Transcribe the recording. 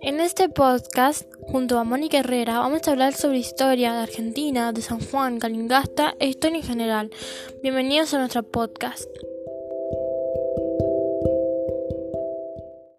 En este podcast, junto a Mónica Herrera, vamos a hablar sobre historia de Argentina, de San Juan, Calingasta e historia en general. Bienvenidos a nuestro podcast.